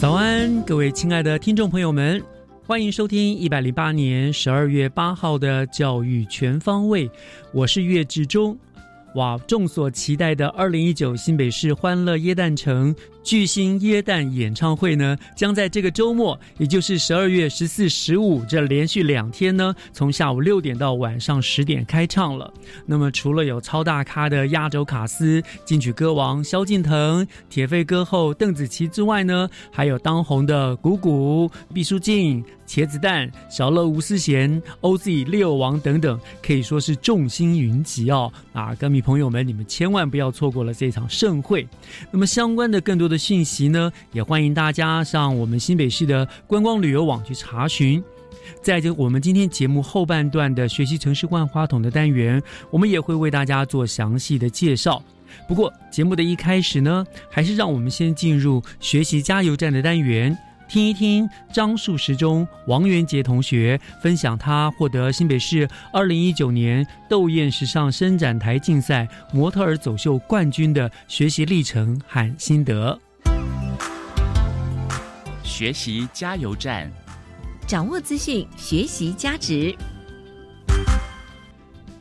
早安，各位亲爱的听众朋友们，欢迎收听一百零八年十二月八号的教育全方位，我是岳志忠。哇，众所期待的二零一九新北市欢乐椰蛋城巨星耶诞演唱会呢，将在这个周末，也就是十二月十四、十五这连续两天呢，从下午六点到晚上十点开唱了。那么，除了有超大咖的压轴卡司、金曲歌王萧敬腾、铁肺歌后邓紫棋之外呢，还有当红的谷谷、毕书尽、茄子蛋、小乐吴思贤、OZ 六王等等，可以说是众星云集哦。啊，歌迷朋友们，你们千万不要错过了这场盛会。那么相关的更多的信息呢，也欢迎大家上我们新北市的观光旅游网去查询。在这我们今天节目后半段的学习城市万花筒的单元，我们也会为大家做详细的介绍。不过节目的一开始呢，还是让我们先进入学习加油站的单元。听一听张树时中王元杰同学分享他获得新北市二零一九年斗艳时尚伸展台竞赛模特儿走秀冠军的学习历程和心得。学习加油站，掌握资讯，学习价值。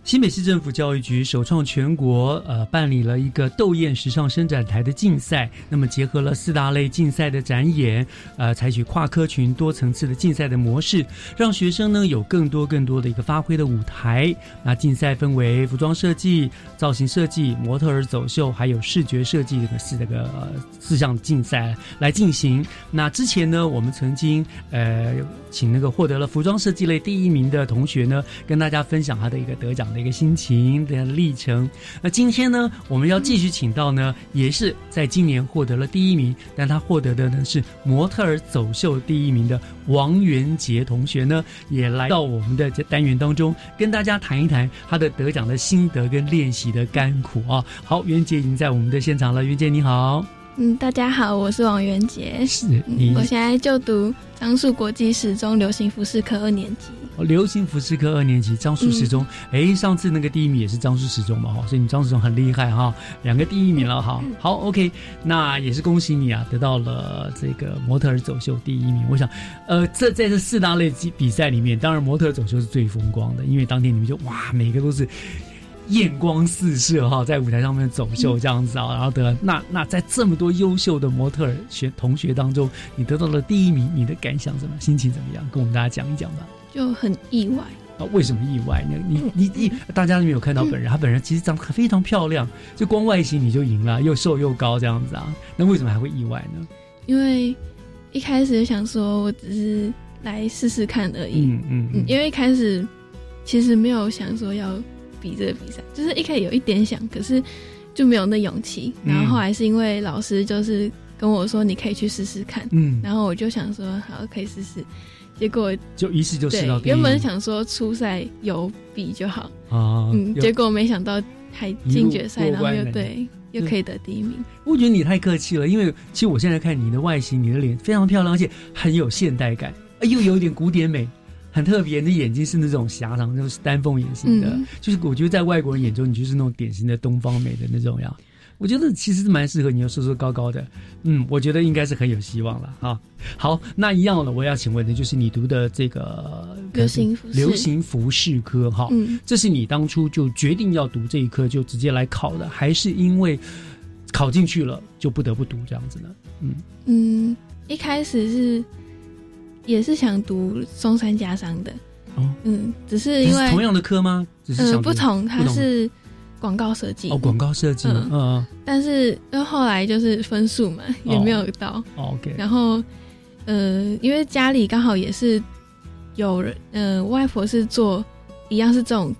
新北市政府教育局首创全国呃办理了一个斗艳时尚伸展台的竞赛，那么结合了四大类竞赛的展演，呃，采取跨科群多层次的竞赛的模式，让学生呢有更多更多的一个发挥的舞台。那竞赛分为服装设计、造型设计、模特儿走秀，还有视觉设计这个四这个呃四项竞赛来进行。那之前呢，我们曾经呃请那个获得了服装设计类第一名的同学呢，跟大家分享他的一个得奖的。一个心情的历程。那今天呢，我们要继续请到呢，也是在今年获得了第一名，但他获得的呢是模特儿走秀第一名的王元杰同学呢，也来到我们的这单元当中，跟大家谈一谈他的得奖的心得跟练习的甘苦啊。好，元杰已经在我们的现场了，元杰你好。嗯，大家好，我是王元杰，是你，我现在就读樟树国际时钟流行服饰科二年级。哦流行服饰科二年级，樟树时钟。哎，上次那个第一名也是樟树时钟嘛，哈，所以你樟树时钟很厉害哈，两个第一名了哈。好，OK，那也是恭喜你啊，得到了这个模特儿走秀第一名。我想，呃，这在这四大类比比赛里面，当然模特儿走秀是最风光的，因为当天你们就哇，每个都是艳光四射哈，在舞台上面走秀这样子啊，然后得那那在这么多优秀的模特儿学同学当中，你得到了第一名，你的感想怎么？心情怎么样？跟我们大家讲一讲吧。就很意外啊！为什么意外呢？你你你，大家都没有看到本人，他本人其实长得非常漂亮，就光外形你就赢了，又瘦又高这样子啊，那为什么还会意外呢？因为一开始就想说我只是来试试看而已，嗯嗯嗯，因为一开始其实没有想说要比这个比赛，就是一开始有一点想，可是就没有那勇气。然后后来是因为老师就是跟我说你可以去试试看，嗯，然后我就想说好可以试试。结果就一试就试到。原本想说初赛有比就好啊，嗯，结果没想到还进决赛，然后又对又可以得第一名。我觉得你太客气了，因为其实我现在看你的外形，你的脸非常漂亮，而且很有现代感，又有点古典美，很特别。你的眼睛是那种狭长，就是丹凤眼型的，就是我觉得在外国人眼中，你就是那种典型的东方美的那种样。我觉得其实蛮适合你，又瘦瘦高高的。嗯，我觉得应该是很有希望了啊。好，那一样的，我要请问的就是你读的这个流行流行服饰科哈，嗯，这是你当初就决定要读这一科就直接来考的，还是因为考进去了就不得不读这样子呢？嗯嗯，一开始是也是想读中山家商的。哦，嗯，只是因为同样的科吗？只是不同，它是广告设计。哦，广告设计，嗯，但是因为后来就是分数嘛，也没有到，OK，然后呃，因为家里刚好也是有人，呃，外婆是做一样是这种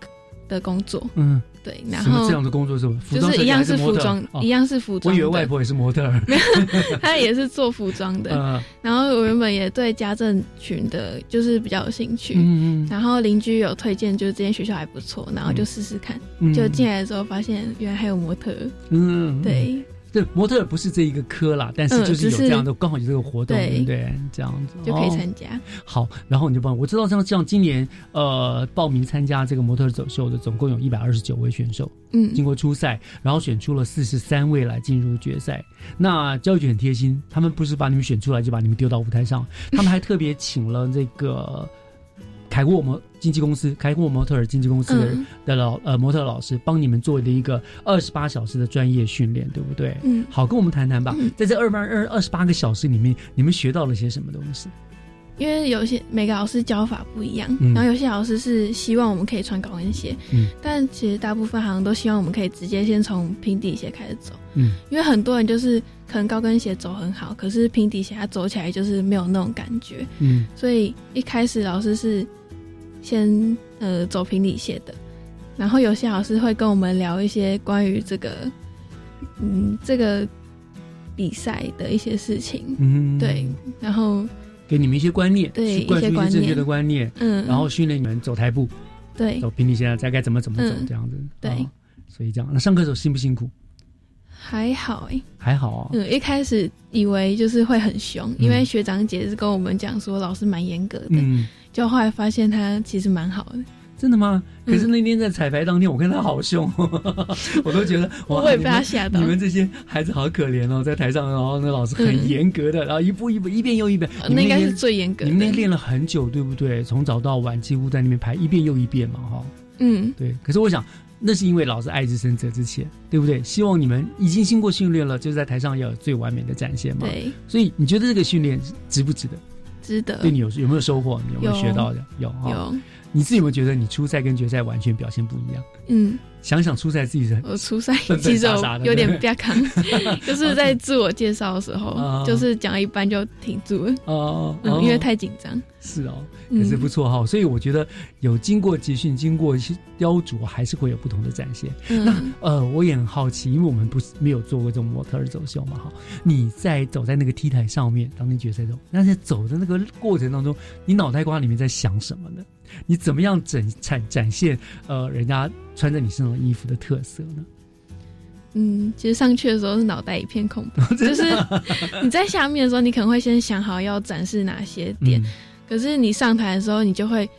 的工作，嗯。对，然后这样的工作是吗？就是一样是服装，一样是服装。我以为外婆也是模特儿，她也是做服装的。然后我原本也对家政群的，就是比较有兴趣。嗯嗯。然后邻居有推荐，就是这间学校还不错，然后就试试看。就进来的时候发现，原来还有模特。嗯，对。对，模特不是这一个科啦，但是就是有这样的，刚好有这个活动，对不对？这样子就可以参加。好，然后你就帮我知道，像像今年呃报名参加这个模特走秀的，总共有一百二十九位选手，嗯，经过初赛，然后选出了四十三位来进入决赛。那教育局很贴心，他们不是把你们选出来就把你们丢到舞台上，他们还特别请了这个。凯沃模经纪公司，凯沃模特儿经纪公司的的老呃模特老师帮你们做的一个二十八小时的专业训练，对不对？嗯，好，跟我们谈谈吧。在这二八二二十八个小时里面，你们学到了些什么东西？因为有些每个老师教法不一样，然后有些老师是希望我们可以穿高跟鞋，嗯，但其实大部分好像都希望我们可以直接先从平底鞋开始走，嗯，因为很多人就是可能高跟鞋走很好，可是平底鞋它走起来就是没有那种感觉，嗯，所以一开始老师是。先呃走平底鞋的，然后有些老师会跟我们聊一些关于这个，嗯，这个比赛的一些事情，嗯，对，然后给你们一些观念，对，一些正确的观念，嗯，然后训练你们走台步，对，走平底鞋再该怎么怎么走这样子，对，所以这样，那上课时候辛不辛苦？还好哎，还好啊。嗯，一开始以为就是会很凶，因为学长姐是跟我们讲说老师蛮严格的。嗯，就后来发现他其实蛮好的。真的吗？可是那天在彩排当天，我看他好凶，我都觉得我也被他吓到。你们这些孩子好可怜哦，在台上，然后那老师很严格的，然后一步一步一遍又一遍。那应该是最严格的。你们那练了很久，对不对？从早到晚，几乎在那边排一遍又一遍嘛，哈。嗯，对。可是我想。那是因为老师爱之深责之切，对不对？希望你们已经经过训练了，就在台上要有最完美的展现嘛。对。所以你觉得这个训练值不值得？值得。对你有有没有收获？你有没有学到的？有。有。你自己有没有觉得你初赛跟决赛完全表现不一样？嗯。想想初赛自己是，我初赛 其实有点不要扛，就是在自我介绍的时候，就是讲一半就停住了，哦，因为太紧张。是哦，也是不错哈。所以我觉得有经过集训、经过一些雕琢，还是会有不同的展现。那呃，我也很好奇，因为我们不是没有做过这种模特儿走秀嘛哈。你在走在那个 T 台上面，当天决赛中，那在走的那个过程当中，你脑袋瓜里面在想什么呢？你怎么样展展展现呃人家穿在你身上衣服的特色呢？嗯，其实上去的时候是脑袋一片空白，就是你在下面的时候，你可能会先想好要展示哪些点，可是你上台的时候，你就会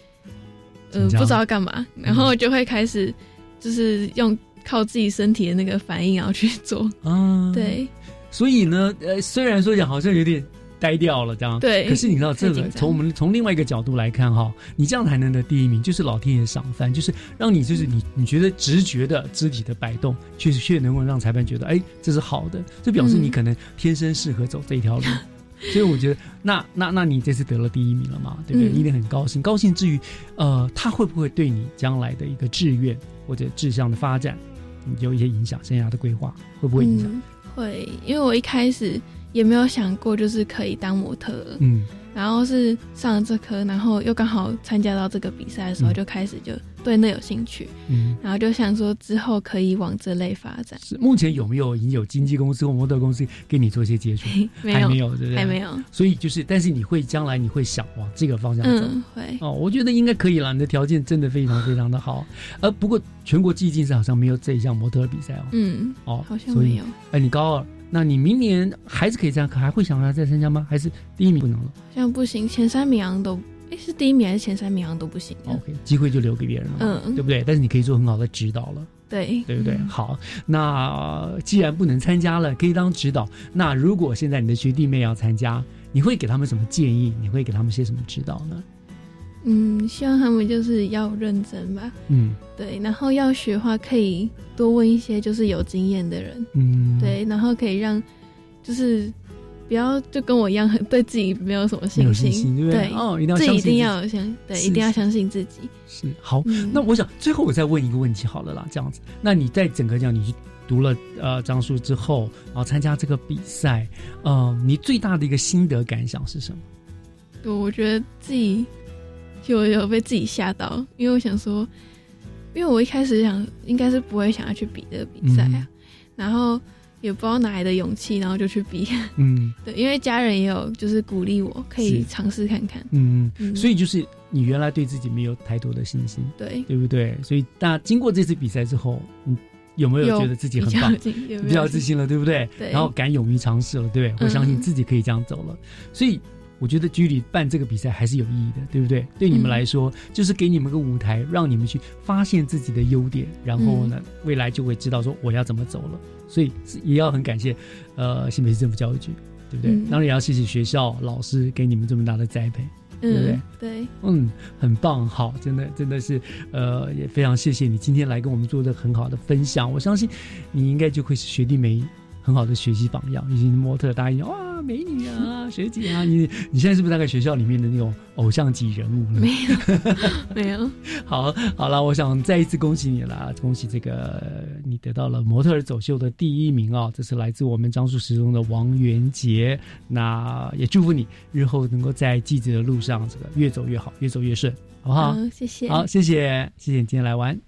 呃不知道干嘛，然后就会开始就是用靠自己身体的那个反应然后去做。啊，对，所以呢，呃，虽然说讲好像有点。呆掉了，这样对。可是你知道，这个从我们从另外一个角度来看哈，你这样才能得第一名，就是老天爷赏饭，就是让你就是你你觉得直觉的肢体的摆动，确实却能够让裁判觉得，哎，这是好的，这表示你可能天生适合走这一条路。所以我觉得，那那那你这次得了第一名了嘛，对不对？你一定很高兴。高兴之余，呃，他会不会对你将来的一个志愿或者志向的发展有一些影响？生涯的规划会不会影响？会，因为我一开始。也没有想过就是可以当模特，嗯，然后是上了这科，然后又刚好参加到这个比赛的时候，就开始就对那有兴趣，嗯，然后就想说之后可以往这类发展。是目前有没有已经有经纪公司或模特公司跟你做一些接触？还没有，对不对？还没有。所以就是，但是你会将来你会想往这个方向走，嗯会哦，我觉得应该可以了。你的条件真的非常非常的好，呃，不过全国技竞赛好像没有这一项模特比赛哦，嗯，哦，好像没有。哎，你高二。那你明年还是可以这样，可还会想要再参加吗？还是第一名不能了？这样不行，前三名好像都，哎，是第一名还是前三名好像都不行。OK，机会就留给别人了，嗯，对不对？但是你可以做很好的指导了，对，对不对？好，那既然不能参加了，可以当指导。那如果现在你的学弟妹要参加，你会给他们什么建议？你会给他们些什么指导呢？嗯，希望他们就是要认真吧。嗯，对，然后要学话可以多问一些就是有经验的人。嗯，对，然后可以让就是不要就跟我一样，很对自己没有什么信心，对不对？哦，一定要自己一定要相对，一定要相信自己。是好，那我想最后我再问一个问题好了啦，这样子，那你在整个这样你读了呃张书之后，然后参加这个比赛，呃，你最大的一个心得感想是什么？对，我觉得自己。就有被自己吓到，因为我想说，因为我一开始想应该是不会想要去比这个比赛啊，然后也不知道哪来的勇气，然后就去比。嗯，对，因为家人也有就是鼓励我可以尝试看看。嗯，所以就是你原来对自己没有太多的信心，对，对不对？所以大家经过这次比赛之后，你，有没有觉得自己很棒，比较自信了，对不对？对，然后敢勇于尝试了，对不对？我相信自己可以这样走了，所以。我觉得居里办这个比赛还是有意义的，对不对？对你们来说，就是给你们个舞台，让你们去发现自己的优点，然后呢，未来就会知道说我要怎么走了。所以也要很感谢，呃，新北市政府教育局，对不对？当然也要谢谢学校老师给你们这么大的栽培，对不对？对，嗯，很棒，好，真的真的是，呃，也非常谢谢你今天来跟我们做的很好的分享。我相信你应该就会是学弟妹很好的学习榜样，以及模特答应哇。美女啊，学姐啊，你你现在是不是大概学校里面的那种偶像级人物呢？没有，没有。好，好了，我想再一次恭喜你了，恭喜这个你得到了模特儿走秀的第一名啊！这是来自我们樟树时中的王元杰，那也祝福你日后能够在记者的路上这个越走越好，越走越顺，好不好？谢谢。好，谢谢，谢谢你今天来玩。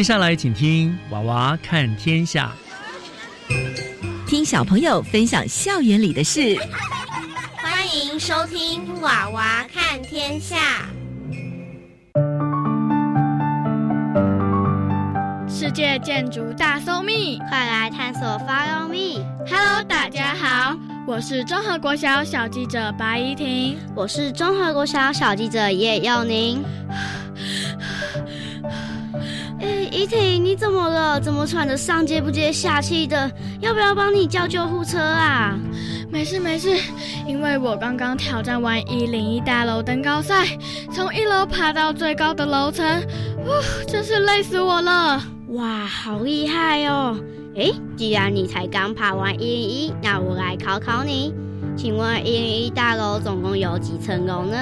接下来，请听《娃娃看天下》，听小朋友分享校园里的事。欢迎收听《娃娃看天下》。世界建筑大搜密，快来探索 Follow Me。Hello，大家好，我是综合国小小记者白怡婷，我是综合国小小记者叶佑宁。婷，你怎么了？怎么喘得上气不接下气的？要不要帮你叫救护车啊？没事没事，因为我刚刚挑战完一零一大楼登高赛，从一楼爬到最高的楼层，哇，真是累死我了！哇，好厉害哦！哎，既然你才刚爬完一零一，那我来考考你，请问一零一大楼总共有几层楼呢？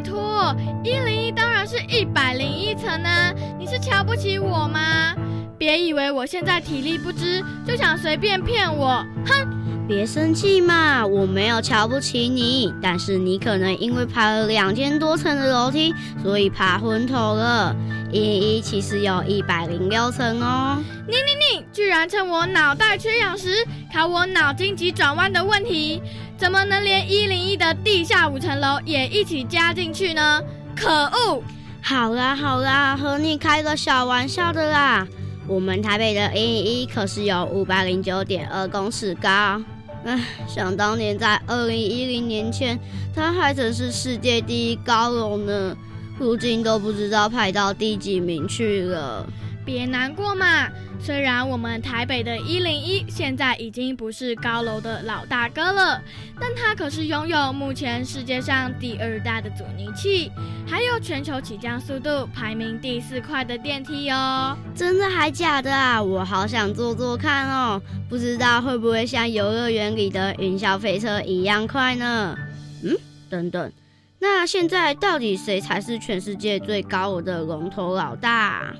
托，一零一当然是一百零一层啊！你是瞧不起我吗？别以为我现在体力不支，就想随便骗我！哼，别生气嘛，我没有瞧不起你，但是你可能因为爬了两千多层的楼梯，所以爬昏头了。一零一其实有一百零六层哦！你你你，居然趁我脑袋缺氧时考我脑筋急转弯的问题！怎么能连一零一的地下五层楼也一起加进去呢？可恶！好啦好啦，和你开个小玩笑的啦。我们台北的一零一可是有五百零九点二公尺高。唉，想当年在二零一零年前，他还曾是世界第一高楼呢。如今都不知道排到第几名去了。别难过嘛。虽然我们台北的一零一现在已经不是高楼的老大哥了，但它可是拥有目前世界上第二大的阻尼器，还有全球起降速度排名第四快的电梯哦。真的还假的啊？我好想坐坐看哦，不知道会不会像游乐园里的云霄飞车一样快呢？嗯，等等，那现在到底谁才是全世界最高楼的龙头老大？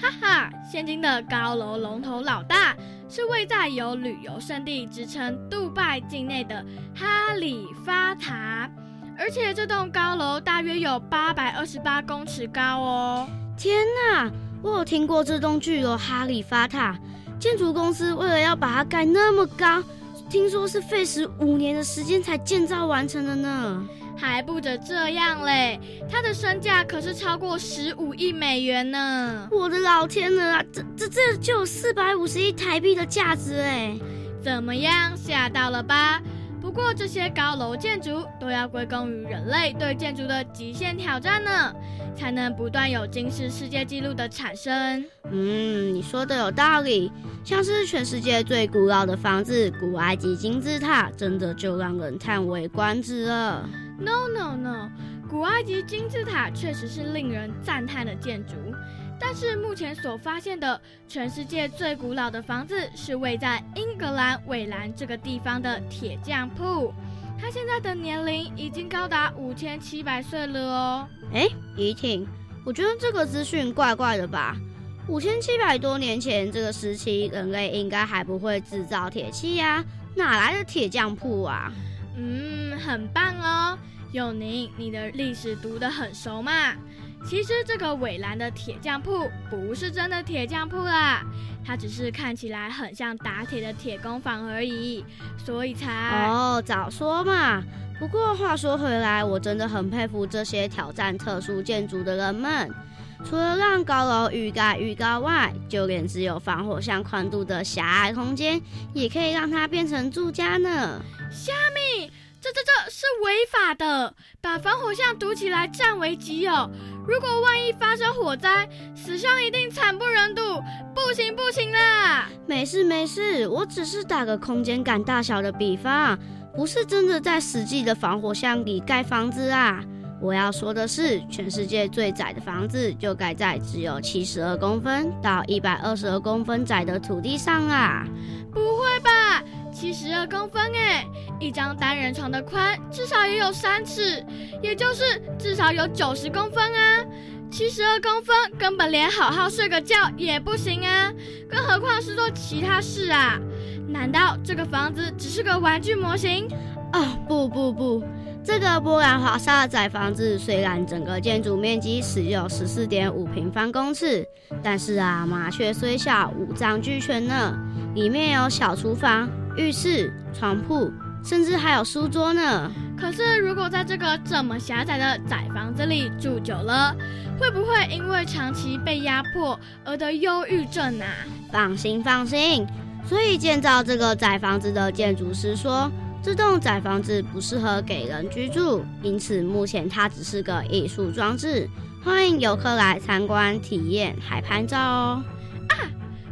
哈哈，现今的高楼龙头老大是位在有旅游胜地之称杜拜境内的哈利法塔，而且这栋高楼大约有八百二十八公尺高哦！天哪，我有听过这栋巨楼哈利法塔，建筑公司为了要把它盖那么高，听说是费时五年的时间才建造完成的呢。还不止这样嘞，他的身价可是超过十五亿美元呢！我的老天呐，这这这就有四百五十亿台币的价值哎！怎么样，吓到了吧？不过这些高楼建筑都要归功于人类对建筑的极限挑战呢，才能不断有惊世世界纪录的产生。嗯，你说的有道理，像是全世界最古老的房子——古埃及金字塔，真的就让人叹为观止了。No no no，古埃及金字塔确实是令人赞叹的建筑，但是目前所发现的全世界最古老的房子是位在英格兰韦兰这个地方的铁匠铺，它现在的年龄已经高达五千七百岁了哦。哎，怡婷，我觉得这个资讯怪怪的吧？五千七百多年前这个时期，人类应该还不会制造铁器呀，哪来的铁匠铺啊？嗯，很棒哦，永宁，你的历史读得很熟嘛。其实这个伟兰的铁匠铺不是真的铁匠铺啦，它只是看起来很像打铁的铁工坊而已，所以才……哦，早说嘛。不过话说回来，我真的很佩服这些挑战特殊建筑的人们，除了让高楼愈盖愈高外，就连只有防火巷宽度的狭隘空间，也可以让它变成住家呢。虾米，这这这是违法的，把防火巷堵起来占为己有。如果万一发生火灾，死伤一定惨不忍睹。不行不行啦！没事没事，我只是打个空间感大小的比方，不是真的在实际的防火巷里盖房子啊。我要说的是，全世界最窄的房子就盖在只有七十二公分到一百二十二公分窄的土地上啊！不会吧？七十二公分哎，一张单人床的宽至少也有三尺，也就是至少有九十公分啊。七十二公分根本连好好睡个觉也不行啊，更何况是做其他事啊？难道这个房子只是个玩具模型？哦，不不不，这个波兰华沙窄房子虽然整个建筑面积只有十四点五平方公尺，但是啊，麻雀虽小，五脏俱全呢。里面有小厨房、浴室、床铺，甚至还有书桌呢。可是，如果在这个这么狭窄的窄房子里住久了，会不会因为长期被压迫而得忧郁症啊？放心放心，所以建造这个窄房子的建筑师说，这栋窄房子不适合给人居住，因此目前它只是个艺术装置，欢迎游客来参观体验，还拍照哦。啊，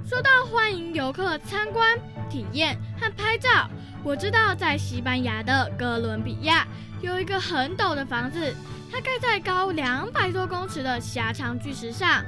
说到欢迎游客参观、体验和拍照。我知道，在西班牙的哥伦比亚有一个很陡的房子，它盖在高两百多公尺的狭长巨石上。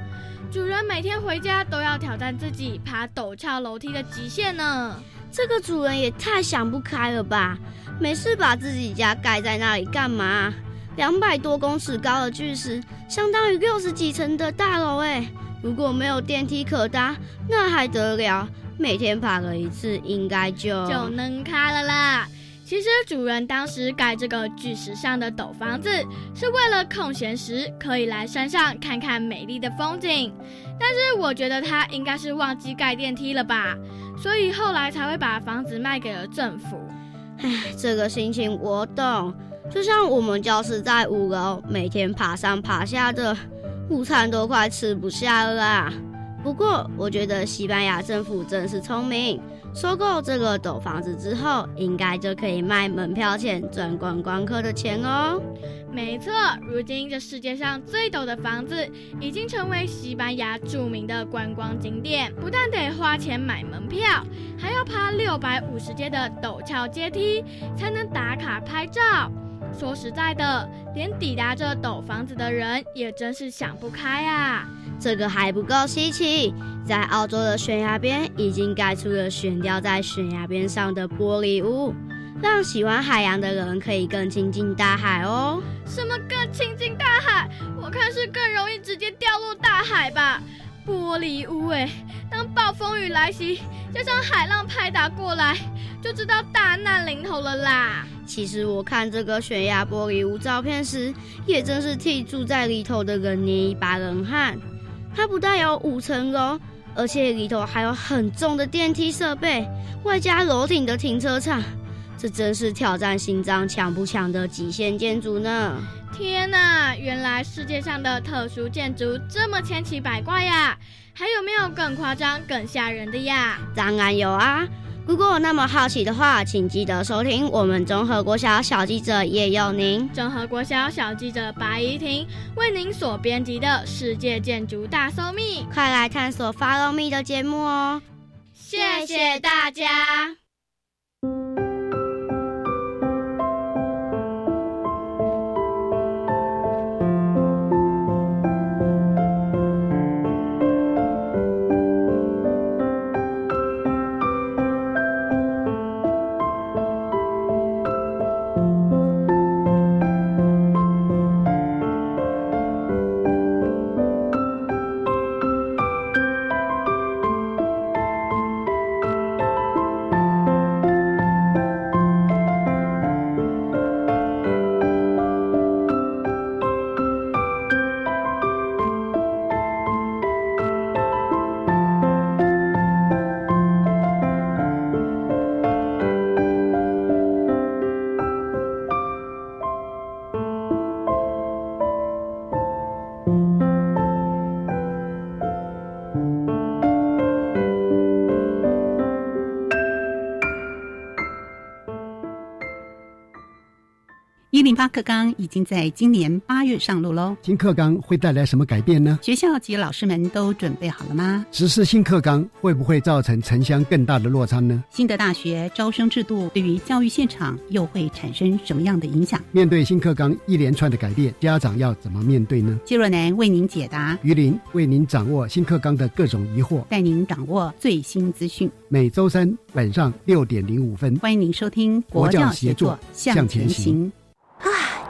主人每天回家都要挑战自己爬陡峭楼梯的极限呢。这个主人也太想不开了吧！没事把自己家盖在那里干嘛？两百多公尺高的巨石，相当于六十几层的大楼哎！如果没有电梯可搭，那还得了？每天爬了一次，应该就就能开了啦。其实主人当时盖这个巨石上的陡房子，是为了空闲时可以来山上看看美丽的风景。但是我觉得他应该是忘记盖电梯了吧，所以后来才会把房子卖给了政府。唉，这个心情我懂。就像我们教室在五楼，每天爬上爬下的，午餐都快吃不下了。不过，我觉得西班牙政府真是聪明，收购这个陡房子之后，应该就可以卖门票钱赚观光客的钱哦。没错，如今这世界上最陡的房子已经成为西班牙著名的观光景点，不但得花钱买门票，还要爬六百五十阶的陡峭阶梯才能打卡拍照。说实在的，连抵达这陡房子的人也真是想不开啊！这个还不够稀奇，在澳洲的悬崖边已经盖出了悬吊在悬崖边上的玻璃屋，让喜欢海洋的人可以更亲近大海哦。什么更亲近大海？我看是更容易直接掉落大海吧。玻璃屋哎，当暴风雨来袭，加上海浪拍打过来，就知道大难临头了啦。其实我看这个悬崖玻璃屋照片时，也真是替住在里头的人捏一把冷汗。它不但有五层楼，而且里头还有很重的电梯设备，外加楼顶的停车场，这真是挑战心脏强不强的极限建筑呢！天哪，原来世界上的特殊建筑这么千奇百怪呀！还有没有更夸张、更吓人的呀？当然有啊！如果那么好奇的话，请记得收听我们综合国小小记者叶佑宁、综合国小小记者白怡婷为您所编辑的《世界建筑大搜秘》，快来探索 Follow Me 的节目哦！谢谢大家。发课纲已经在今年八月上路喽。新课纲会带来什么改变呢？学校及老师们都准备好了吗？实施新课纲会不会造成城乡更大的落差呢？新的大学招生制度对于教育现场又会产生什么样的影响？面对新课纲一连串的改变，家长要怎么面对呢？谢若楠为您解答，于林为您掌握新课纲的各种疑惑，带您掌握最新资讯。每周三晚上六点零五分，欢迎您收听国教协作向前行。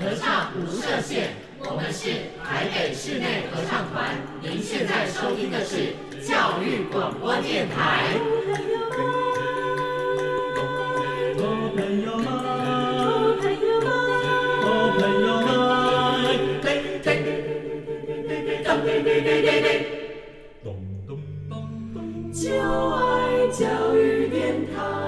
合唱无设限，我们是台北室内合唱团。您现在收听的是教育广播电台。就爱教育电台。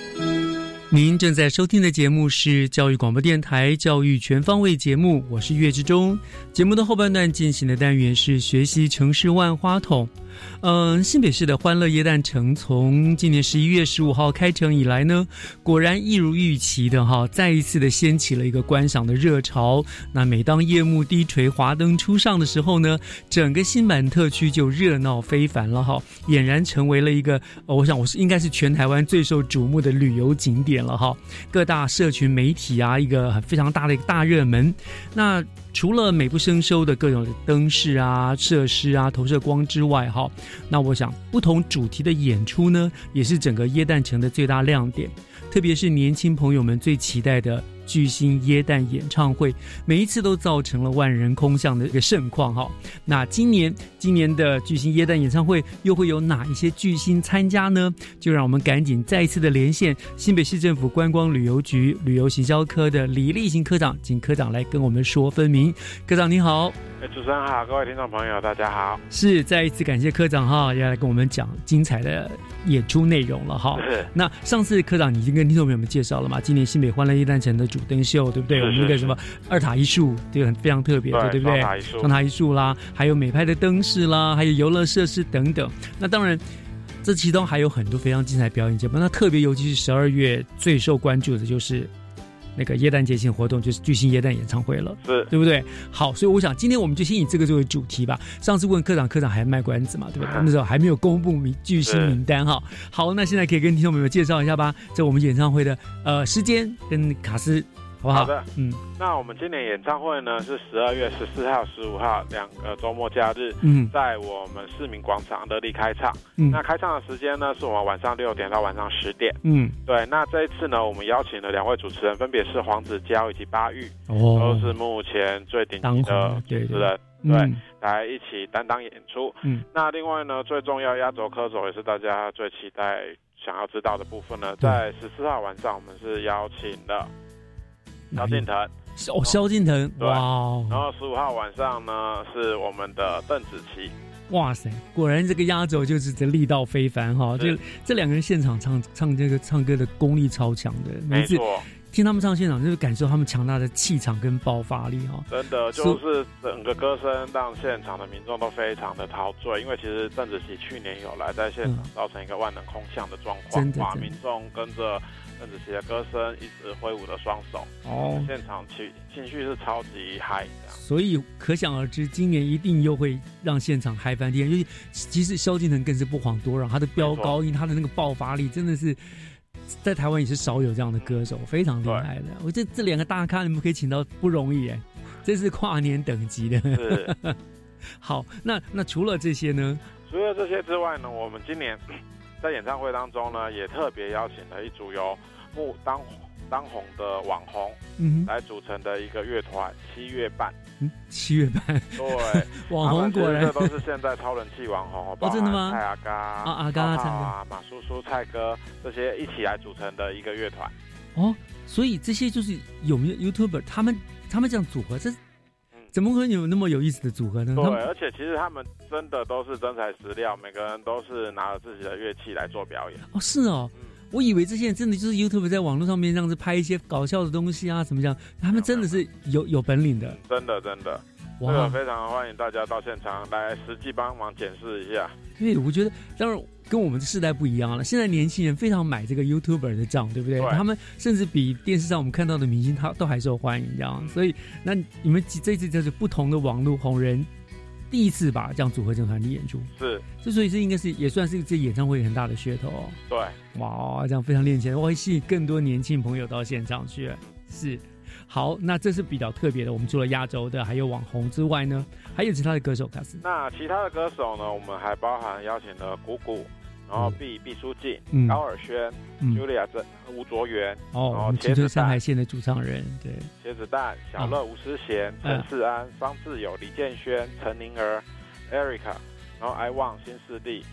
您正在收听的节目是教育广播电台《教育全方位》节目，我是岳志忠。节目的后半段进行的单元是学习城市万花筒。嗯，新北市的欢乐椰蛋城从今年十一月十五号开城以来呢，果然一如预期的哈，再一次的掀起了一个观赏的热潮。那每当夜幕低垂、华灯初上的时候呢，整个新版特区就热闹非凡了哈，俨然成为了一个，我想我是应该是全台湾最受瞩目的旅游景点了哈。各大社群媒体啊，一个非常大的一个大热门。那除了美不胜收的各种灯饰啊、设施啊、投射光之外，哈，那我想不同主题的演出呢，也是整个耶诞城的最大亮点，特别是年轻朋友们最期待的。巨星耶诞演唱会，每一次都造成了万人空巷的一个盛况哈。那今年今年的巨星耶诞演唱会又会有哪一些巨星参加呢？就让我们赶紧再一次的连线新北市政府观光旅游局旅游行销科的李立行科长，请科长来跟我们说分明。科长你好。哎，主持人好，各位听众朋友，大家好。是，再一次感谢科长哈，要来跟我们讲精彩的演出内容了哈。是。那上次科长已经跟听众朋友们介绍了嘛？今年新北欢乐一诞城的主灯秀，对不对？我们那个什么二塔一树，这个很非常特别的，对不对？双塔一树。双塔一树啦，还有美拍的灯饰啦，还有游乐设施等等。那当然，这其中还有很多非常精彩表演节目。那特别尤其是十二月最受关注的就是。那个耶诞节庆活动就是巨星耶诞演唱会了，是对不对？好，所以我想今天我们就先以这个作为主题吧。上次问科长，科长还卖关子嘛，对不对？那时候还没有公布名巨星名单哈。好，那现在可以跟听众朋友介绍一下吧，在我们演唱会的呃时间跟卡斯。好的，嗯，那我们今年演唱会呢是十二月十四号、十五号两个周末假日，嗯，在我们市民广场的力开唱，嗯，那开唱的时间呢是我们晚上六点到晚上十点，嗯，对，那这一次呢我们邀请了两位主持人，分别是黄子佼以及巴玉，哦，都是目前最顶级的主持人，对，来一起担当演出，嗯，那另外呢最重要压轴歌手也是大家最期待想要知道的部分呢，在十四号晚上我们是邀请了。萧敬腾，哦，萧敬腾，哇！然后十五号晚上呢，是我们的邓紫棋。哇塞，果然这个压轴就是这力道非凡哈！就这两个人现场唱唱这个唱歌的功力超强的，没错。听他们唱现场，就是感受他们强大的气场跟爆发力哈。真的就是整个歌声让现场的民众都非常的陶醉，因为其实邓紫棋去年有来在现场造成一个万能空巷的状况，哇，民众跟着邓紫棋的歌声一直挥舞着双手，哦，现场情情绪是超级嗨的，所以可想而知，今年一定又会让现场嗨翻天。尤其其实萧敬腾更是不遑多让，他的飙高音，他的那个爆发力真的是。在台湾也是少有这样的歌手，非常厉害的。我这这两个大咖，你们可以请到不容易哎，这是跨年等级的。好，那那除了这些呢？除了这些之外呢，我们今年在演唱会当中呢，也特别邀请了一组由木当。当红的网红，嗯，来组成的一个乐团七月半，嗯，七月半，对，网红果然这都是现在超人气网红，哦，真的吗？蔡阿嘎啊，阿嘎啊，马叔叔、蔡哥这些一起来组成的一个乐团，哦，所以这些就是有没有 YouTuber 他们他们这样组合，这怎么会有那么有意思的组合呢？对，而且其实他们真的都是真材实料，每个人都是拿着自己的乐器来做表演。哦，是哦。我以为这些人真的就是 YouTube 在网络上面这样子拍一些搞笑的东西啊，什么这样？他们真的是有有本领的，真的真的，哇！非常欢迎大家到现场来实际帮忙检视一下。对，我觉得当然跟我们的世代不一样了。现在年轻人非常买这个 YouTuber 的账，对不对？他们甚至比电视上我们看到的明星他都还受欢迎，这样。所以那你们这次就是不同的网络红人。第一次吧，这样组合这种团体演出是，之所以这应该是也算是这演唱会很大的噱头哦。对，哇，这样非常练钱，我，会吸引更多年轻朋友到现场去。是，好，那这是比较特别的。我们除了亚洲的，还有网红之外呢，还有其他的歌手。开始，那其他的歌手呢？我们还包含邀请了谷谷。然后毕毕书尽、高尔轩、Julia 这吴卓源，哦，然后茄子上海县的主唱人，对，茄子蛋、小乐、吴思贤、陈世安、方志友、李建轩、陈宁儿、Erica，然后 I Want 新势力，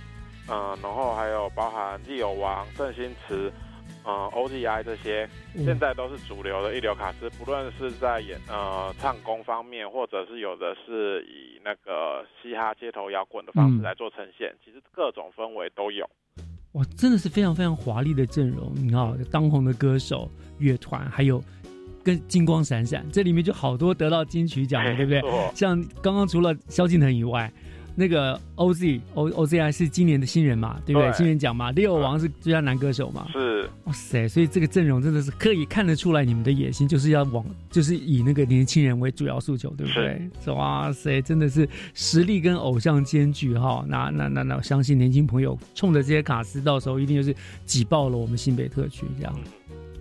嗯，然后还有包含利友王、郑新慈。嗯，OZI 这些现在都是主流的一流卡司，不论是在演呃唱功方面，或者是有的是以那个嘻哈街头摇滚的方式来做呈现，其实各种氛围都有。哇，真的是非常非常华丽的阵容，你看当红的歌手、乐团，还有跟金光闪闪，这里面就好多得到金曲奖的，对不对？像刚刚除了萧敬腾以外。那个 OZ O OZI 是今年的新人嘛，对不对？新人奖嘛，六王是最佳男歌手嘛。是，哇塞！所以这个阵容真的是可以看得出来，你们的野心就是要往，就是以那个年轻人为主要诉求，对不对？是。哇塞，真的是实力跟偶像兼具哈！那那那那，我相信年轻朋友冲着这些卡司，到时候一定就是挤爆了我们新北特区这样。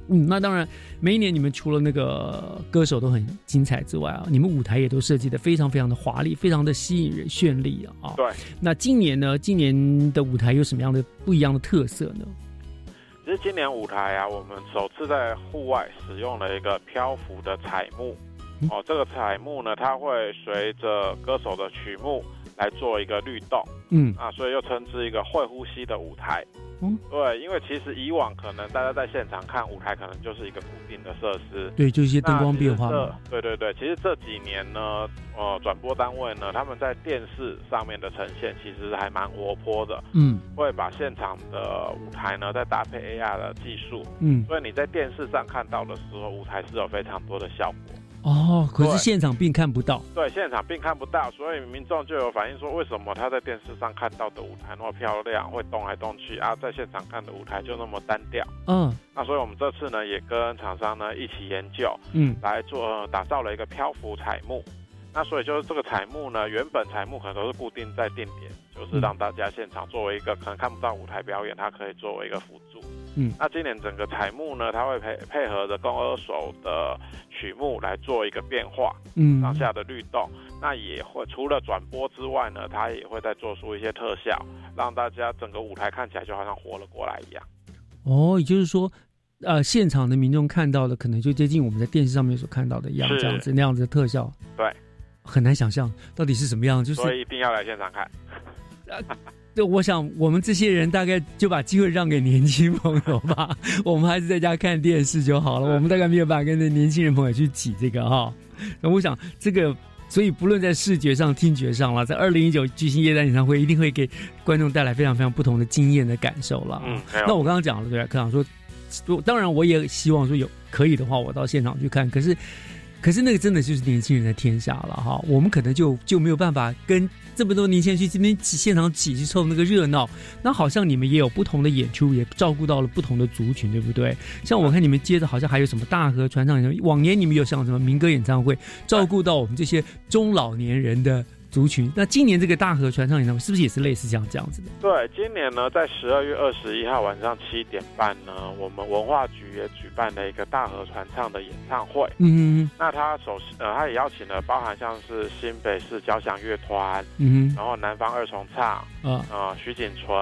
嗯，那当然，每一年你们除了那个歌手都很精彩之外啊，你们舞台也都设计的非常非常的华丽，非常的吸引人、绚丽啊。对。那今年呢？今年的舞台有什么样的不一样的特色呢？其实今年舞台啊，我们首次在户外使用了一个漂浮的彩幕。哦，这个彩幕呢，它会随着歌手的曲目来做一个律动。嗯。啊，所以又称之一个会呼吸的舞台。嗯，对，因为其实以往可能大家在现场看舞台，可能就是一个固定的设施，对，就一些灯光变化对对对，其实这几年呢，呃，转播单位呢，他们在电视上面的呈现其实还蛮活泼的，嗯，会把现场的舞台呢再搭配 AR 的技术，嗯，所以你在电视上看到的时候，舞台是有非常多的效果。哦，可是现场并看不到。对，现场并看不到，所以民众就有反映说，为什么他在电视上看到的舞台那么漂亮，会动来动去啊，在现场看的舞台就那么单调。嗯，那所以我们这次呢，也跟厂商呢一起研究，嗯，来做打造了一个漂浮彩幕。那所以就是这个彩幕呢，原本彩幕可能都是固定在定点，就是让大家现场作为一个可能看不到舞台表演，它可以作为一个辅助。嗯，那今年整个彩幕呢，它会配配合着共二手的曲目来做一个变化，嗯，上下的律动，那也会除了转播之外呢，它也会再做出一些特效，让大家整个舞台看起来就好像活了过来一样。哦，也就是说，呃，现场的民众看到的可能就接近我们在电视上面所看到的一样，这样子那样子的特效，对，很难想象到底是什么样，就是所以一定要来现场看。就，我想我们这些人大概就把机会让给年轻朋友吧。我们还是在家看电视就好了。我们大概没有办法跟那年轻人朋友去挤这个哈。那我想这个，所以不论在视觉上、听觉上了，在二零一九巨星夜单演唱会，一定会给观众带来非常非常不同的经验的感受了。嗯，那我刚刚讲了，对，科长说，当然我也希望说有可以的话，我到现场去看。可是，可是那个真的就是年轻人的天下了哈。我们可能就就没有办法跟这么多年轻人去今天现场挤去凑那个热闹。那好像你们也有不同的演出，也照顾到了不同的族群，对不对？像我看你们接着好像还有什么大河传唱，往年你们有像什么民歌演唱会，照顾到我们这些中老年人的。族群，那今年这个大河传唱演唱会是不是也是类似这样这样子的？对，今年呢，在十二月二十一号晚上七点半呢，我们文化局也举办了一个大河传唱的演唱会。嗯，那他首呃，他也邀请了包含像是新北市交响乐团，嗯，然后南方二重唱，啊啊，徐锦纯，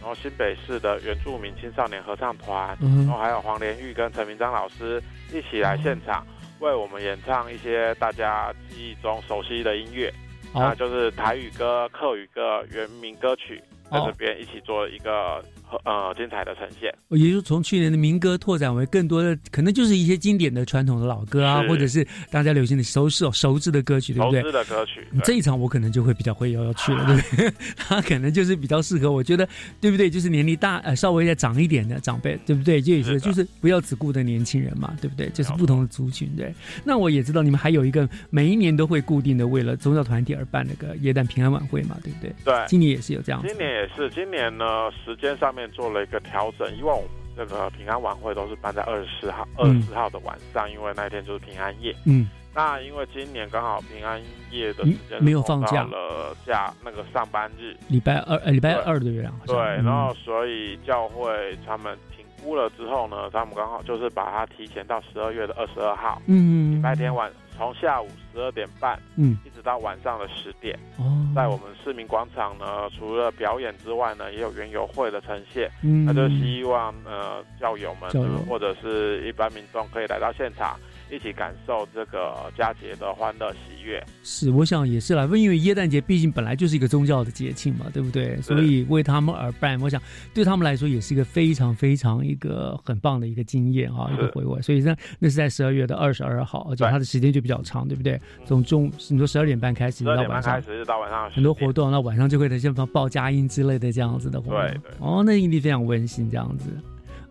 然后新北市的原住民青少年合唱团，然后还有黄连玉跟陈明章老师一起来现场为我们演唱一些大家记忆中熟悉的音乐。啊就是台语歌、客语歌、原名歌曲，在这边一起做一个。呃，精彩的呈现，也就是从去年的民歌拓展为更多的，可能就是一些经典的传统的老歌啊，或者是大家流行的熟悉熟知的歌曲，对不对？熟知的歌曲，这一场我可能就会比较会要要去了，对不对？他可能就是比较适合，我觉得对不对？就是年龄大呃稍微再长一点的长辈，对不对？就也是就是不要只顾的年轻人嘛，对不对？就是不同的族群，对。那我也知道你们还有一个每一年都会固定的为了宗教团体而办那个耶诞平安晚会嘛，对不对？对，今年也是有这样。今年也是，今年呢时间上。面做了一个调整，以往这个平安晚会都是办在二十四号，二十四号的晚上，因为那天就是平安夜。嗯，那因为今年刚好平安夜的时间没有放假了，假那个上班日，礼拜二，呃，礼拜二的月亮。对，然后所以教会他们评估了之后呢，他们刚好就是把它提前到十二月的二十二号，嗯，礼拜天晚。从下午十二点半，嗯，一直到晚上的十点，哦，在我们市民广场呢，除了表演之外呢，也有园游会的呈现，嗯，那就希望呃教友们或者是一般民众可以来到现场。一起感受这个佳节的欢乐喜悦。是，我想也是啦，因为耶诞节毕竟本来就是一个宗教的节庆嘛，对不对？所以为他们而办，我想对他们来说也是一个非常非常一个很棒的一个经验啊，一个回味。所以那那是在十二月的二十二号，而且它的时间就比较长，对不对？从中你说十二点半开始到晚上，开始到晚上很多活动，那晚上就会在像报佳音之类的这样子的活动。对对，哦，那一定非常温馨这样子。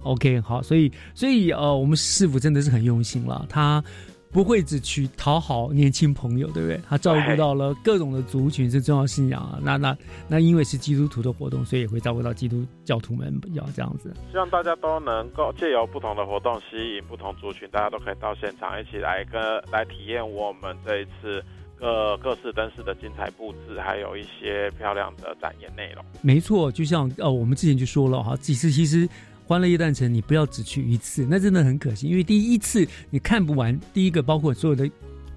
OK，好，所以所以呃，我们师傅真的是很用心了，他不会只去讨好年轻朋友，对不对？他照顾到了各种的族群，是重要信仰啊。那那那，因为是基督徒的活动，所以也会照顾到基督教徒们，要这样子。希望大家都能够借由不同的活动吸引不同族群，大家都可以到现场一起来跟来体验我们这一次各各式灯饰的精彩布置，还有一些漂亮的展演内容。没错，就像呃，我们之前就说了哈，几次其实。欢乐夜诞城，你不要只去一次，那真的很可惜，因为第一次你看不完。第一个，包括所有的。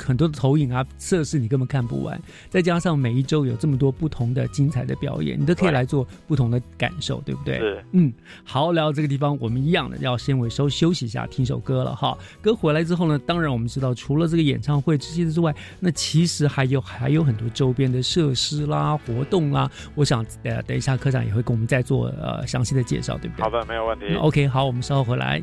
很多的投影啊，设施你根本看不完，再加上每一周有这么多不同的精彩的表演，你都可以来做不同的感受，对不对？是，嗯，好，聊到这个地方，我们一样的要先尾收休息一下，听首歌了哈。歌回来之后呢，当然我们知道，除了这个演唱会这些之外，那其实还有还有很多周边的设施啦、活动啦。我想呃，等一下科长也会跟我们再做呃详细的介绍，对不对？好的，没有问题。OK，好，我们稍后回来。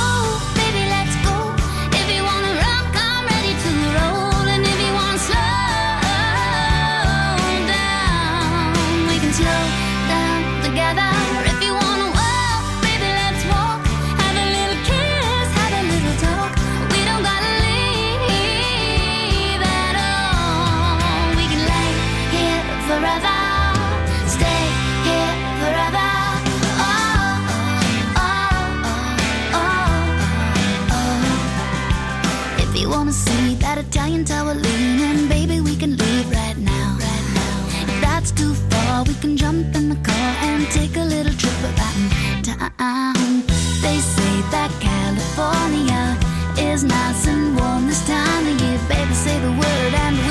Italian tower leaning, baby, we can leave right now. Right now. If that's too far, we can jump in the car and take a little trip around town. They say that California is nice and warm this time of year. Baby, say the word and we'll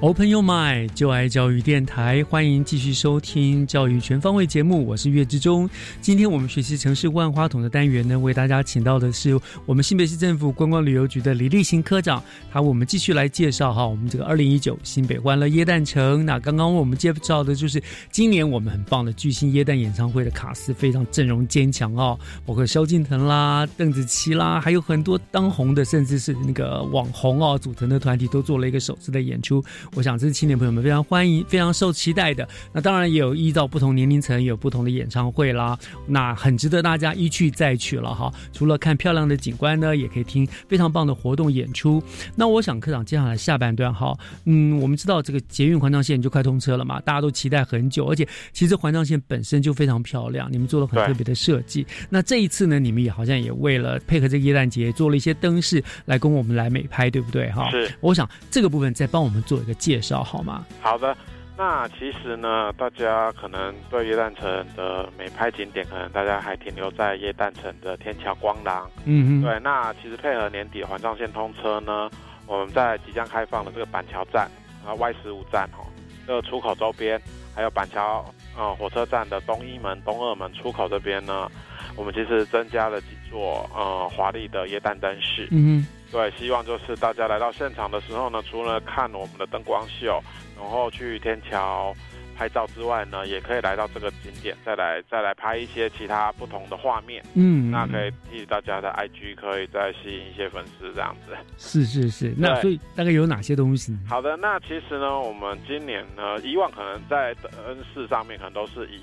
Open Your Mind，就爱教育电台，欢迎继续收听教育全方位节目，我是岳志忠。今天我们学习城市万花筒的单元呢，为大家请到的是我们新北市政府观光旅游局的李立新科长，他为我们继续来介绍哈，我们这个二零一九新北欢乐耶诞城。那刚刚我们介绍的就是今年我们很棒的巨星耶诞演唱会的卡司，非常阵容坚强哦，包括萧敬腾啦、邓紫棋啦，还有很多当红的，甚至是那个网红哦组成的团体，都做了一个首次的演出。我想这是青年朋友们非常欢迎、非常受期待的。那当然也有依照不同年龄层有不同的演唱会啦，那很值得大家一去再去了哈。除了看漂亮的景观呢，也可以听非常棒的活动演出。那我想科长接下来下半段哈，嗯，我们知道这个捷运环状线就快通车了嘛，大家都期待很久，而且其实环状线本身就非常漂亮，你们做了很特别的设计。那这一次呢，你们也好像也为了配合这个耶诞节，做了一些灯饰来供我们来美拍，对不对哈？是。我想这个部分再帮我们做一个。介绍好吗？好的，那其实呢，大家可能对耶诞城的美拍景点，可能大家还停留在耶诞城的天桥光廊。嗯嗯。对，那其实配合年底环状线通车呢，我们在即将开放的这个板桥站啊 Y 十五站哦，这个出口周边，还有板桥呃火车站的东一门、东二门出口这边呢，我们其实增加了几座呃华丽的夜灯灯饰。嗯对，希望就是大家来到现场的时候呢，除了看我们的灯光秀，然后去天桥拍照之外呢，也可以来到这个景点，再来再来拍一些其他不同的画面。嗯，那可以替大家的 IG 可以再吸引一些粉丝这样子。是是是，那所以大概有哪些东西？好的，那其实呢，我们今年呢，以往可能在灯饰上面可能都是以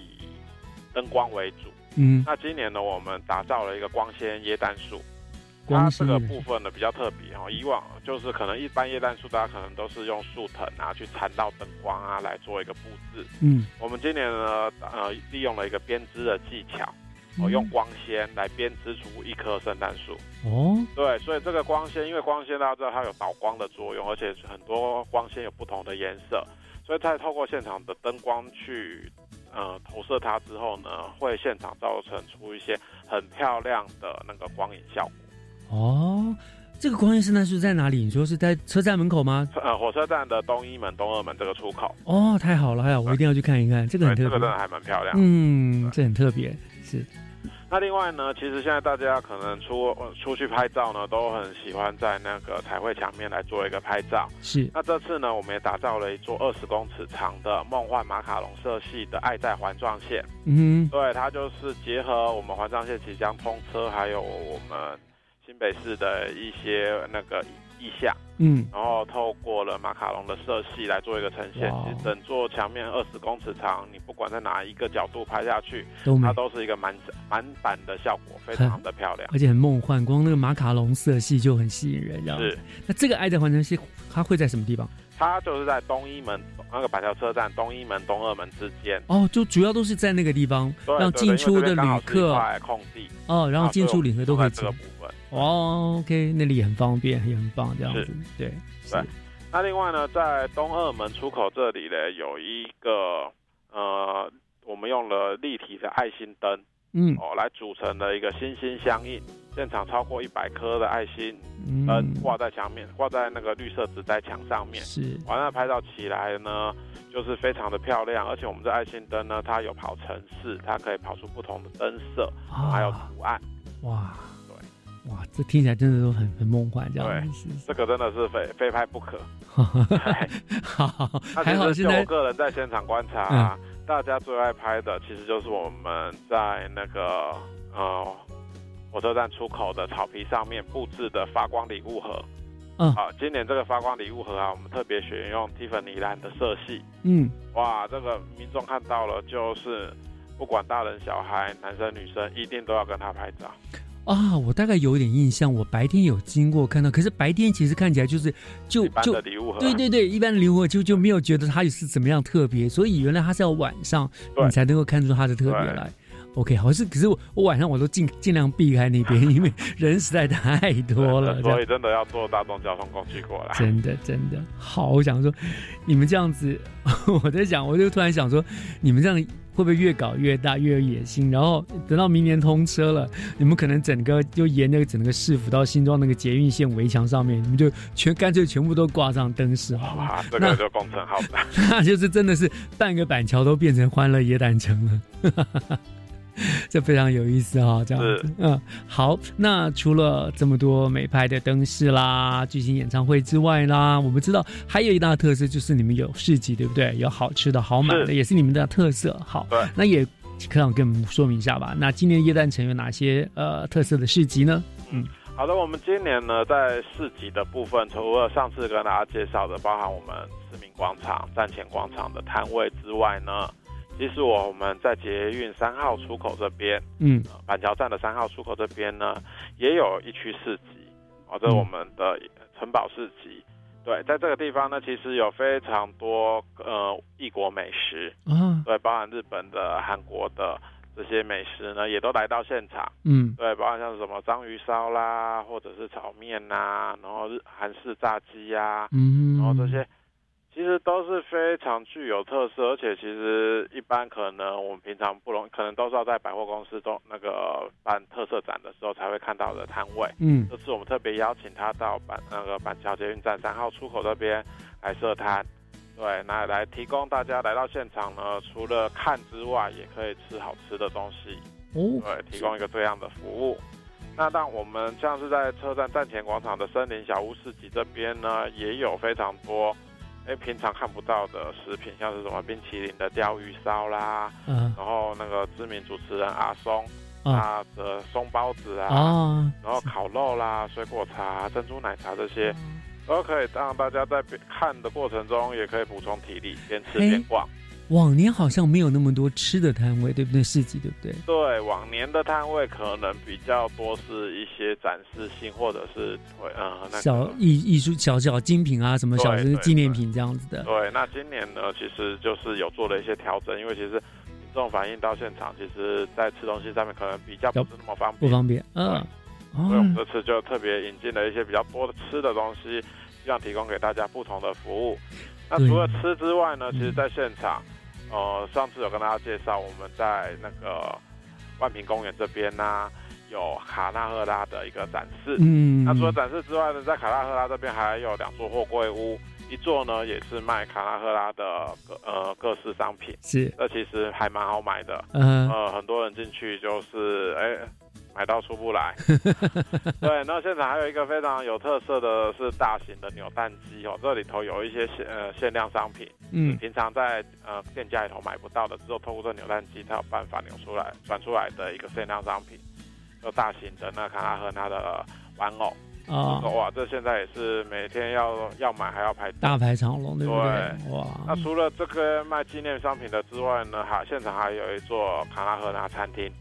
灯光为主。嗯，那今年呢，我们打造了一个光纤椰氮树。它这个部分呢比较特别哦，以往就是可能一般叶氮树，大家可能都是用树藤啊去缠到灯光啊来做一个布置。嗯，我们今年呢，呃，利用了一个编织的技巧，哦，用光纤来编织出一棵圣诞树。哦，对，所以这个光纤，因为光纤大家知道它有导光的作用，而且很多光纤有不同的颜色，所以在透过现场的灯光去呃投射它之后呢，会现场造成出一些很漂亮的那个光影效果。哦，这个光线圣诞树在哪里？你说是在车站门口吗？呃，火车站的东一门、东二门这个出口。哦，太好了，还有我一定要去看一看，这个很特别，这个真的还蛮漂亮。嗯，这很特别，是。那另外呢，其实现在大家可能出出去拍照呢，都很喜欢在那个彩绘墙面来做一个拍照。是。那这次呢，我们也打造了一座二十公尺长的梦幻马卡龙色系的爱在环状线。嗯。对，它就是结合我们环状线即将通车，还有我们。新北市的一些那个意象，嗯，然后透过了马卡龙的色系来做一个呈现。其实整座墙面二十公尺长，你不管在哪一个角度拍下去，它都是一个满满版的效果，非常的漂亮，而且很梦幻。光那个马卡龙色系就很吸引人，是。那这个爱的环城系，它会在什么地方？它就是在东一门那个板桥车站东一门、东二门之间。哦，就主要都是在那个地方，让进出的旅客空地哦，然后进出旅客都可以这个部分。哦，OK，那里也很方便，也很棒，这样子，对，对。那另外呢，在东二门出口这里呢，有一个呃，我们用了立体的爱心灯，嗯，哦，来组成的一个心心相印，现场超过一百颗的爱心灯挂在墙面，挂在那个绿色纸袋墙上面，是，完了拍照起来呢，就是非常的漂亮，而且我们这爱心灯呢，它有跑城市，它可以跑出不同的灯色，还有图案，哇。哇，这听起来真的都很很梦幻，这样对，这个真的是非非拍不可。好，还好现在我个人在现场观察，大家最爱拍的其实就是我们在那个呃火车站出口的草皮上面布置的发光礼物盒。嗯，好，今年这个发光礼物盒啊，我们特别选用蒂芙尼蓝的色系。嗯，哇，这个民众看到了，就是不管大人小孩、男生女生，一定都要跟他拍照。啊，我大概有点印象，我白天有经过看到，可是白天其实看起来就是就就礼物盒，对对对，一般的礼物盒就就没有觉得它是怎么样特别，所以原来它是要晚上你才能够看出它的特别来。OK，好是，可是我我晚上我都尽尽量避开那边，因为人实在太多了，所以真的要坐大众交通工具过来。真的真的好，我想说，你们这样子，我在想，我就突然想说，你们这样会不会越搞越大，越有野心？然后等到明年通车了，你们可能整个就沿那个整个市府到新庄那个捷运线围墙上面，你们就全干脆全部都挂上灯饰，好吧？这个就工程好大，那就是真的是半个板桥都变成欢乐椰蛋城了。这非常有意思哈，这样子，嗯，好。那除了这么多美拍的灯饰啦、巨星演唱会之外啦，我们知道还有一大特色就是你们有市集，对不对？有好吃的好买的，也是你们的特色。好，那也科长跟我们说明一下吧。那今年夜诞城有哪些呃特色的市集呢？嗯，好的，我们今年呢在市集的部分，除了上次跟大家介绍的，包含我们市民广场、站前广场的摊位之外呢。其实我们在捷运三号出口这边，嗯，板桥站的三号出口这边呢，也有一区市集，哦，这是我们的城堡市集。对，在这个地方呢，其实有非常多呃异国美食，嗯，对，包含日本的、韩国的这些美食呢，也都来到现场，嗯，对，包含像什么章鱼烧啦，或者是炒面呐，然后日韩式炸鸡呀，嗯，然后这些。其实都是非常具有特色，而且其实一般可能我们平常不容，可能都是要在百货公司中那个办特色展的时候才会看到的摊位。嗯，这次我们特别邀请他到板那个板桥捷运站三号出口这边来设摊，对，那来提供大家来到现场呢，除了看之外，也可以吃好吃的东西。哦，对，提供一个这样的服务。那当我们像是在车站站前广场的森林小屋市集这边呢，也有非常多。哎，平常看不到的食品，像是什么冰淇淋的鲷鱼烧啦，嗯，然后那个知名主持人阿松啊的松包子啊，然后烤肉啦、水果茶、珍珠奶茶这些，都可以让大家在看的过程中也可以补充体力，边吃边逛。往年好像没有那么多吃的摊位，对不对？市集对不对？对，往年的摊位可能比较多是一些展示性，或者是会呃那小艺艺术小小精品啊，什么小的纪念品这样子的。对，那今年呢，其实就是有做了一些调整，因为其实民众反映到现场，其实在吃东西上面可能比较不是那么方便，不方便。嗯，所以我们这次就特别引进了一些比较多的吃的东西，希望提供给大家不同的服务。那除了吃之外呢，其实在现场。呃，上次有跟大家介绍，我们在那个万平公园这边呢，有卡纳赫拉的一个展示。嗯，那除了展示之外呢，在卡纳赫拉这边还有两座货柜屋，一座呢也是卖卡纳赫拉的各呃各式商品。是，那其实还蛮好买的。嗯，呃，很多人进去就是哎。买到出不来，对。那现场还有一个非常有特色的是大型的扭蛋机哦，这里头有一些限呃限量商品，嗯，平常在呃店家里头买不到的，只有透过这扭蛋机才有办法扭出来转出来的一个限量商品，有大型的那卡拉和他的玩偶。啊，哇！这现在也是每天要要买还要排大排长龙，对不对？哇！那除了这个卖纪念商品的之外呢，还现场还有一座卡拉赫拉餐厅，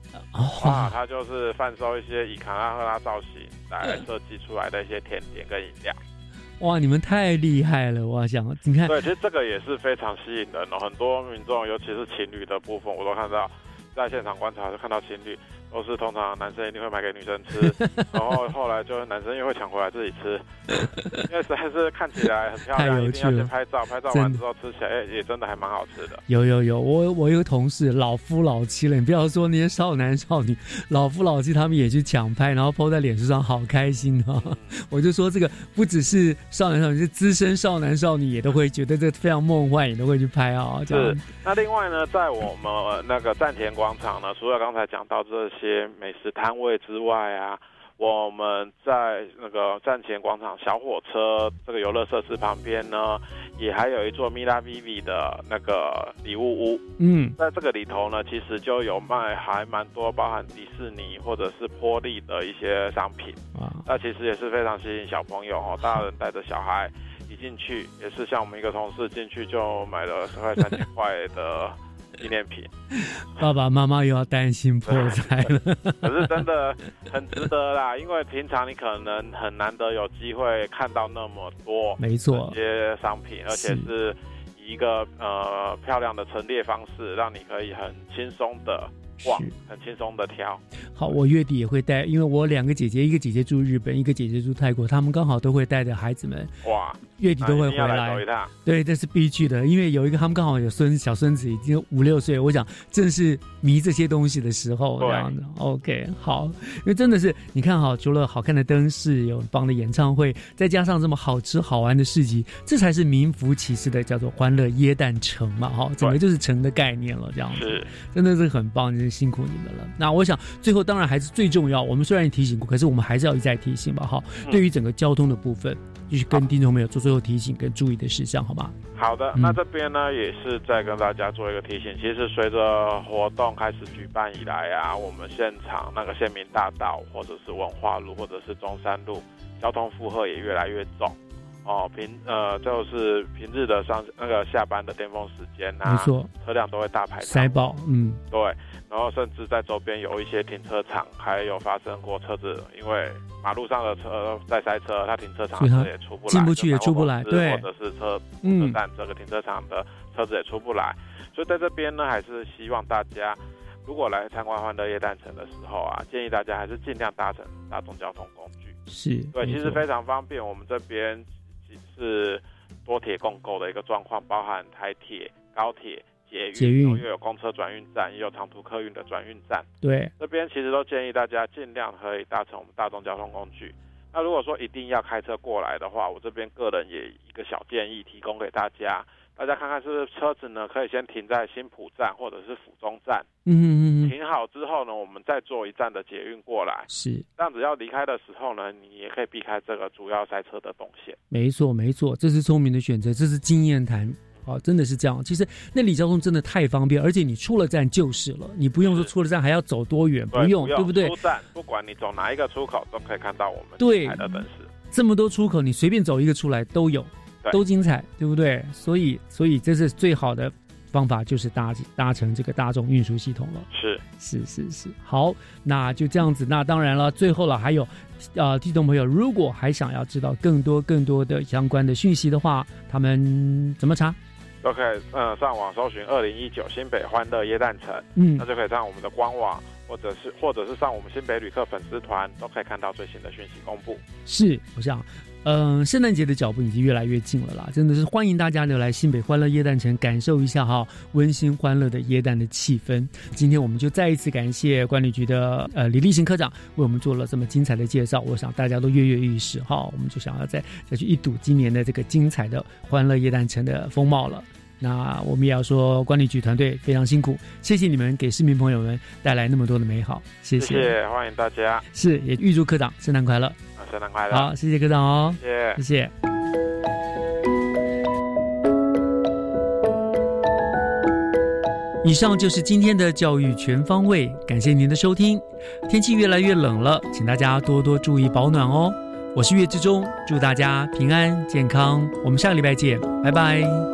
哇！它就是贩售一些以卡拉赫拉造型来设计出来的一些甜点跟饮料。哇！你们太厉害了，我想你看，对，其实这个也是非常吸引人的。很多民众，尤其是情侣的部分，我都看到在现场观察就看到情侣。都是通常男生一定会买给女生吃，然后后来就男生又会抢回来自己吃，因为实在是看起来很漂亮，一定要先拍照，拍照完之后吃起来也真的还蛮好吃的。有有有，我我一个同事老夫老妻了，你不要说那些少男少女，老夫老妻他们也去抢拍，然后 PO 在脸书上，好开心啊！我就说这个不只是少男少女，是资深少男少女也都会觉得这非常梦幻，也都会去拍啊。是。那另外呢，在我们那个站田广场呢，除了刚才讲到这些。些美食摊位之外啊，我们在那个站前广场小火车这个游乐设施旁边呢，也还有一座米拉 Vivi 的那个礼物屋。嗯，在这个里头呢，其实就有卖还蛮多包含迪士尼或者是波利的一些商品啊。那其实也是非常吸引小朋友哦，大人带着小孩一进去，也是像我们一个同事进去就买了十块三千块的。纪念品，爸爸妈妈又要担心破财了。可是真的很值得啦，因为平常你可能很难得有机会看到那么多，没错，这些商品，而且是以一个呃漂亮的陈列方式，让你可以很轻松的。哇，很轻松的挑。好，我月底也会带，因为我两个姐姐，一个姐姐住日本，一个姐姐住泰国，他们刚好都会带着孩子们。哇，月底都会回来。对，这是必去的，因为有一个他们刚好有孙小孙子，已经五六岁，我想正是迷这些东西的时候，这样的。OK，好，因为真的是你看哈，除了好看的灯饰，有棒的演唱会，再加上这么好吃好玩的市集，这才是名副其实的叫做欢乐椰蛋城嘛，哈，整个就是城的概念了，这样子，真的是很棒。辛苦你们了。那我想最后当然还是最重要。我们虽然提醒过，可是我们还是要一再提醒吧。哈，对于整个交通的部分，就是跟听众朋友做最后提醒跟注意的事项，好吗？好的，那这边呢也是再跟大家做一个提醒。其实随着活动开始举办以来啊，我们现场那个县民大道或者是文化路或者是中山路，交通负荷也越来越重。哦，平呃就是平日的上那个下班的巅峰时间呐，没错，车辆都会大排塞爆，嗯，对，然后甚至在周边有一些停车场，还有发生过车子因为马路上的车在塞车，它停车场车也出不来，进不去也出不来，对，或者是车车站这个停车场的车子也出不来，所以在这边呢，还是希望大家如果来参观欢乐夜诞城的时候啊，建议大家还是尽量搭乘大众交通工具，是对，其实非常方便，我们这边。是多铁共构的一个状况，包含台铁、高铁、捷运，又有公车转运站，也有长途客运的转运站。对，这边其实都建议大家尽量可以搭乘我们大众交通工具。那如果说一定要开车过来的话，我这边个人也一个小建议提供给大家。大家看看是不是车子呢？可以先停在新浦站或者是府中站。嗯嗯嗯。停好之后呢，我们再坐一站的捷运过来。是。这样子要离开的时候呢，你也可以避开这个主要塞车的动线。没错没错，这是聪明的选择，这是经验谈。哦，真的是这样。其实那里交通真的太方便，而且你出了站就是了，你不用说出了站还要走多远，不用，对不对？出站不管你走哪一个出口，都可以看到我们对的灯饰。这么多出口，你随便走一个出来都有。都精彩，对不对？所以，所以这是最好的方法，就是搭搭乘这个大众运输系统了。是是是是，好，那就这样子。那当然了，最后了，还有，呃，听众朋友，如果还想要知道更多更多的相关的讯息的话，他们怎么查？都可以，嗯，上网搜寻“二零一九新北欢乐耶诞城”，嗯，那就可以上我们的官网，或者是或者是上我们新北旅客粉丝团，都可以看到最新的讯息公布。是，我想。嗯，圣诞节的脚步已经越来越近了啦，真的是欢迎大家留来新北欢乐耶诞城，感受一下哈温馨欢乐的耶诞的气氛。今天我们就再一次感谢管理局的呃李立行科长为我们做了这么精彩的介绍，我想大家都跃跃欲试哈，我们就想要再再去一睹今年的这个精彩的欢乐耶诞城的风貌了。那我们也要说管理局团队非常辛苦，谢谢你们给市民朋友们带来那么多的美好，谢谢，欢迎大家，是也预祝科长圣诞快乐。圣诞快乐！好，谢谢科长哦，谢谢，谢谢。以上就是今天的教育全方位，感谢您的收听。天气越来越冷了，请大家多多注意保暖哦。我是岳志忠，祝大家平安健康，我们下个礼拜见，拜拜。